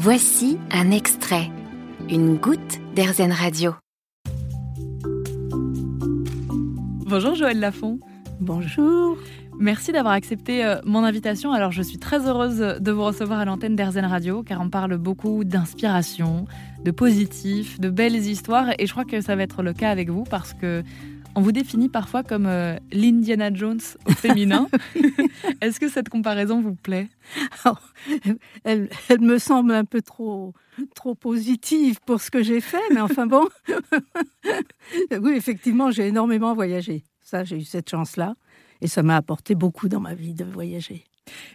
Voici un extrait, une goutte d'Airzen Radio. Bonjour Joël Lafont. Bonjour. Merci d'avoir accepté euh, mon invitation. Alors je suis très heureuse de vous recevoir à l'antenne d'Airzen Radio car on parle beaucoup d'inspiration, de positif, de belles histoires et je crois que ça va être le cas avec vous parce que on vous définit parfois comme euh, l'Indiana Jones au féminin. Est-ce que cette comparaison vous plaît? Elle, me semble un peu trop, trop positive pour ce que j'ai fait, mais enfin bon. oui, effectivement, j'ai énormément voyagé. Ça, j'ai eu cette chance-là. Et ça m'a apporté beaucoup dans ma vie de voyager.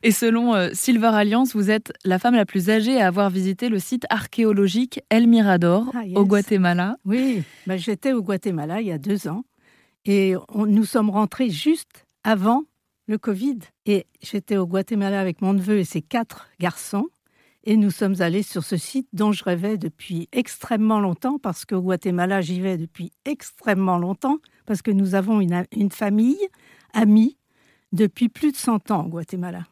Et selon euh, Silver Alliance, vous êtes la femme la plus âgée à avoir visité le site archéologique El Mirador ah, au Guatemala. Oui, bah, j'étais au Guatemala il y a deux ans. Et nous sommes rentrés juste avant le Covid. Et j'étais au Guatemala avec mon neveu et ses quatre garçons. Et nous sommes allés sur ce site dont je rêvais depuis extrêmement longtemps, parce qu'au Guatemala, j'y vais depuis extrêmement longtemps, parce que nous avons une, une famille amie depuis plus de 100 ans au Guatemala.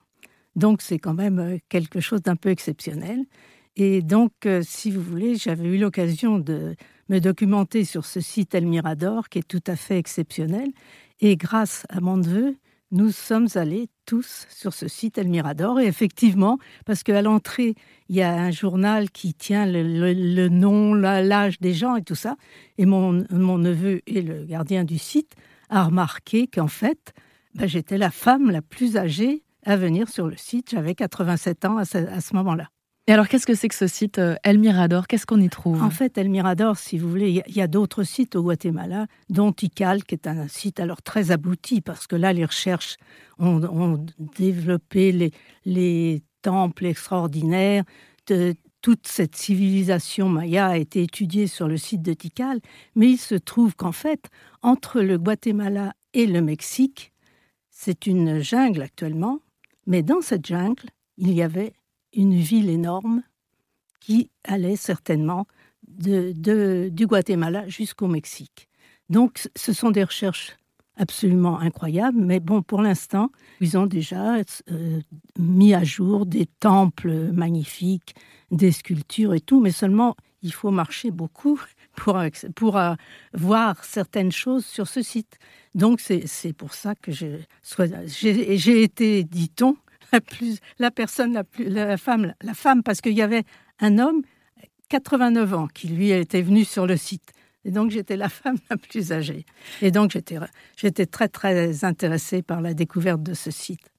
Donc c'est quand même euh, quelque chose d'un peu exceptionnel. Et donc, euh, si vous voulez, j'avais eu l'occasion de me documenter sur ce site El Mirador, qui est tout à fait exceptionnel. Et grâce à mon neveu, nous sommes allés tous sur ce site El Mirador. Et effectivement, parce qu'à l'entrée, il y a un journal qui tient le, nom, l'âge des gens et tout ça. Et mon, mon, neveu et le gardien du site a remarqué qu'en fait, ben, j'étais la femme la plus âgée à venir sur le site. J'avais 87 ans à ce moment-là. Et alors, qu'est-ce que c'est que ce site euh, El Mirador? Qu'est-ce qu'on y trouve? En fait, El Mirador, si vous voulez, il y a, d'autres sites au Guatemala, dont Tikal, qui est un site alors très abouti, parce que là, les recherches ont, développé les, les, temples extraordinaires. De, toute cette civilisation maya a été étudiée sur le site de Tikal, mais il se trouve qu'en fait, entre le Guatemala et le Mexique, c'est une jungle actuellement, mais dans cette jungle, il y avait une ville énorme qui allait certainement de, du Guatemala jusqu'au Mexique. Donc, ce sont des recherches absolument incroyables, mais bon, pour l'instant, ils ont déjà euh, mis à jour des temples magnifiques, des sculptures et tout, mais seulement il faut marcher beaucoup pour, euh, voir certaines choses sur ce site. Donc, c'est pour ça que j'ai été, dit-on, la, plus, la personne, la, plus, la femme, la femme, parce qu'il y avait un homme, 89 ans, qui lui était venu sur le site. Et donc j'étais la femme la plus âgée. Et donc j'étais, j'étais très très intéressée par la découverte de ce site.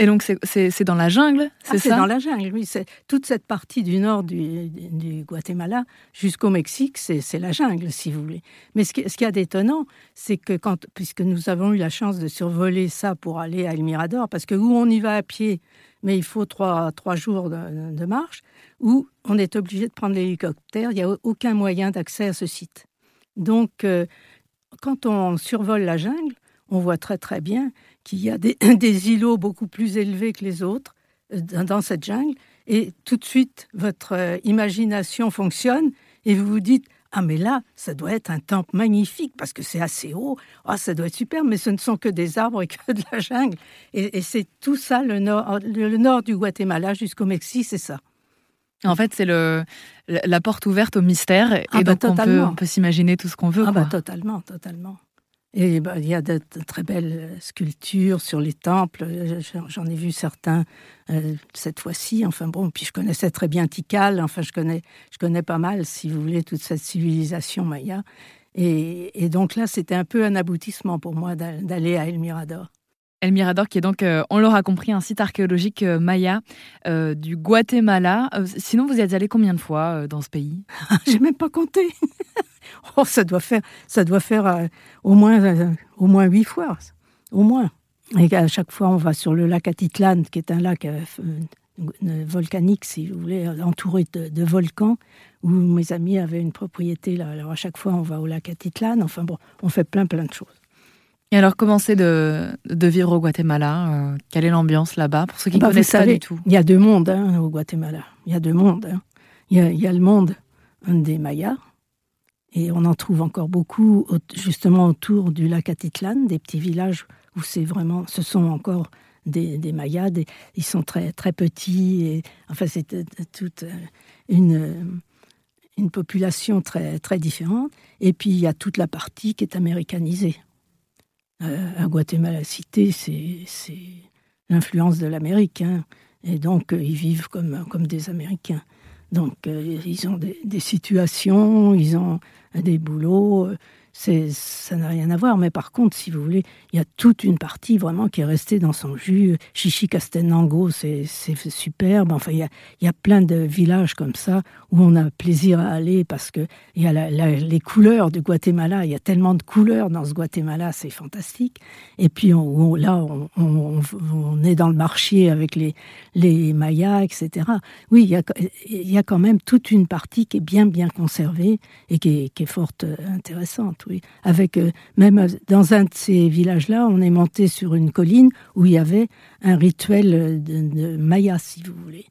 Et donc c'est dans la jungle, c'est ah, ça? C'est dans la jungle, oui. Toute cette partie du nord du, du Guatemala jusqu'au Mexique, c'est la jungle, si vous voulez. Mais ce, qui, ce qu'il y a d'étonnant, c'est que quand, puisque nous avons eu la chance de survoler ça pour aller à El Mirador, parce que où on y va à pied, mais il faut trois, trois jours de, de marche, où on est obligé de prendre l'hélicoptère, il n'y a aucun moyen d'accès à ce site. Donc, euh, quand on survole la jungle, on voit très très bien qu'il y a des, îlots beaucoup plus élevés que les autres euh, dans cette jungle. Et tout de suite, votre euh, imagination fonctionne et vous vous dites ah mais là, ça doit être un temple magnifique parce que c'est assez haut. Ah, ça doit être super, mais ce ne sont que des arbres et que de la jungle. Et, c'est tout ça, le nord, le nord du Guatemala jusqu'au Mexique, c'est ça. En fait, c'est le, la porte ouverte au mystère. et ah bah, donc, on peut, on peut s'imaginer tout ce qu'on veut. Ah bah, totalement, totalement. Et bah, il y a de, très belles sculptures sur les temples. J'en ai vu certains euh, cette fois-ci. Enfin bon, puis je connaissais très bien Tikal. Enfin, je connais, je connais pas mal, si vous voulez, toute cette civilisation maya. Et, et donc là, c'était un peu un aboutissement pour moi d'aller à El Mirador. El Mirador, qui est donc, euh, on l'aura compris, un site archéologique euh, maya du Guatemala. sinon, vous êtes allé combien de fois dans ce pays? J'ai même pas compté. Oh, ça doit faire, ça doit faire euh, au moins euh, au huit fois, au moins. Et à chaque fois, on va sur le lac Atitlan, qui est un lac euh, volcanique, si vous voulez, entouré de, volcans, où mes amis avaient une propriété là. Alors à chaque fois, on va au lac Atitlan. Enfin bon, on fait plein plein de choses. Et alors, comment c'est de, de, vivre au Guatemala Quelle est l'ambiance là-bas? Pour ceux qui ne bah, connaissent pas du tout. Il y a deux mondes hein, au Guatemala. Il y a deux mondes. Hein. Il, y a, il y a le monde des Mayas, et on en trouve encore beaucoup, justement autour du lac Atitlan, des petits villages où c'est vraiment, ce sont encore des, Mayas. ils sont très, très petits. Et, enfin, c'est toute une, une population très, très différente. Et puis, il y a toute la partie qui est américanisée. À Guatemala Cité, c'est l'influence de l'Amérique. Hein. Et donc, ils vivent comme, comme des Américains. Donc, ils ont des, des, situations, ils ont des boulots ça n'a rien à voir. Mais par contre, si vous voulez, il y a toute une partie vraiment qui est restée dans son jus. Chichi Castelnango, c'est superbe. Enfin, il y, a, plein de villages comme ça où on a plaisir à aller parce que il y a les couleurs du Guatemala. Il y a tellement de couleurs dans ce Guatemala, c'est fantastique. Et puis là, on, est dans le marché avec les, les Mayas, etc. Oui, il y, a, quand même toute une partie qui est bien, bien conservée et qui est, qui est fort euh, intéressante oui. Avec euh, même euh, dans un de ces villages-là, on est monté sur une colline où il y avait un rituel euh, de, Maya, si vous voulez.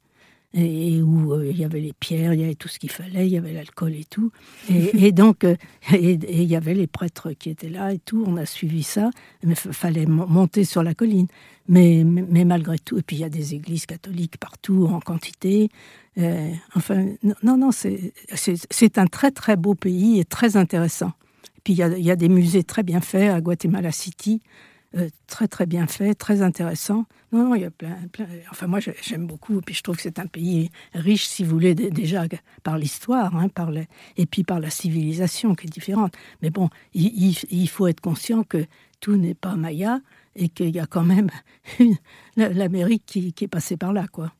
Et, où il y avait les pierres, il y avait tout ce qu'il fallait, il y avait l'alcool et tout. Et, donc, et, il y avait les prêtres qui étaient là et tout. On a suivi ça, mais il fallait monter sur la colline. Mais, mais, malgré tout, et puis il y a des églises catholiques partout en quantité. enfin, non, non, c'est un très très beau pays et très intéressant. Puis il y, a, des musées très bien faits à Guatemala City, euh, très très bien faits, très intéressants. Non, non, il y a plein, plein. Enfin, moi, j'aime beaucoup. Puis je trouve que c'est un pays riche, si vous voulez, déjà par l'histoire, hein, par et puis par la civilisation qui est différente. Mais bon, il, faut être conscient que tout n'est pas Maya et qu'il y a quand même l'Amérique qui, qui est passée par là, quoi.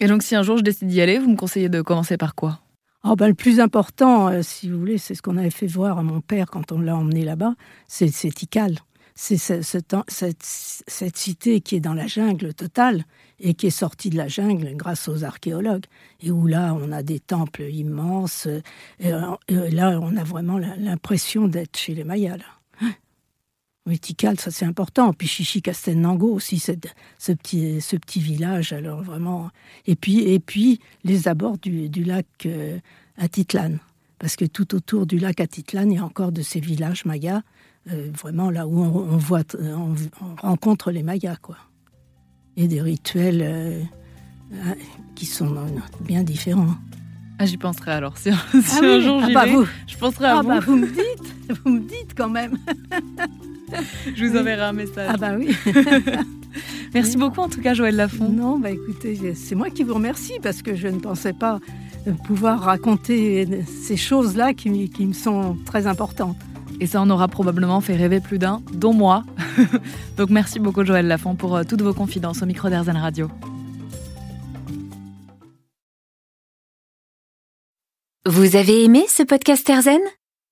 Et donc, si un jour je décide d'y aller, vous me conseillez de commencer par quoi? Oh ben, le plus important, euh, si vous voulez, c'est ce qu'on avait fait voir à mon père quand on l'a emmené là-bas, c'est Tikal. C'est cette, cité qui est dans la jungle totale et qui est sortie de la jungle grâce aux archéologues. Et où là, on a des temples immenses. Et, euh, là, on a vraiment l'impression d'être chez les Mayas. Oui, Tikal, ça c'est important. Puis Chichi Castelnango aussi, ce petit, ce petit village. Alors vraiment. Et puis, et puis les abords du, lac euh, Atitlan. Parce que tout autour du lac Atitlan, il y a encore de ces villages mayas, euh, vraiment là où on, voit, on, rencontre les mayas, quoi. Et des rituels euh, qui sont bien différents. Ah, j'y penserai alors. Si, un, ah jour ah j'y bah vous. je penserai à ah vous. Bah vous me dites, vous me dites quand même. Je vous enverrai un message. Ah bah oui. Merci beaucoup en tout cas Joël Lafont. Non, bah écoutez, c'est moi qui vous remercie parce que je ne pensais pas pouvoir raconter ces choses-là qui, qui me sont très importantes. Et ça en aura probablement fait rêver plus d'un, dont moi. Donc merci beaucoup Joël Lafont pour euh, toutes vos confidences au micro d'Airzen Radio. Vous avez aimé ce podcast Airzen?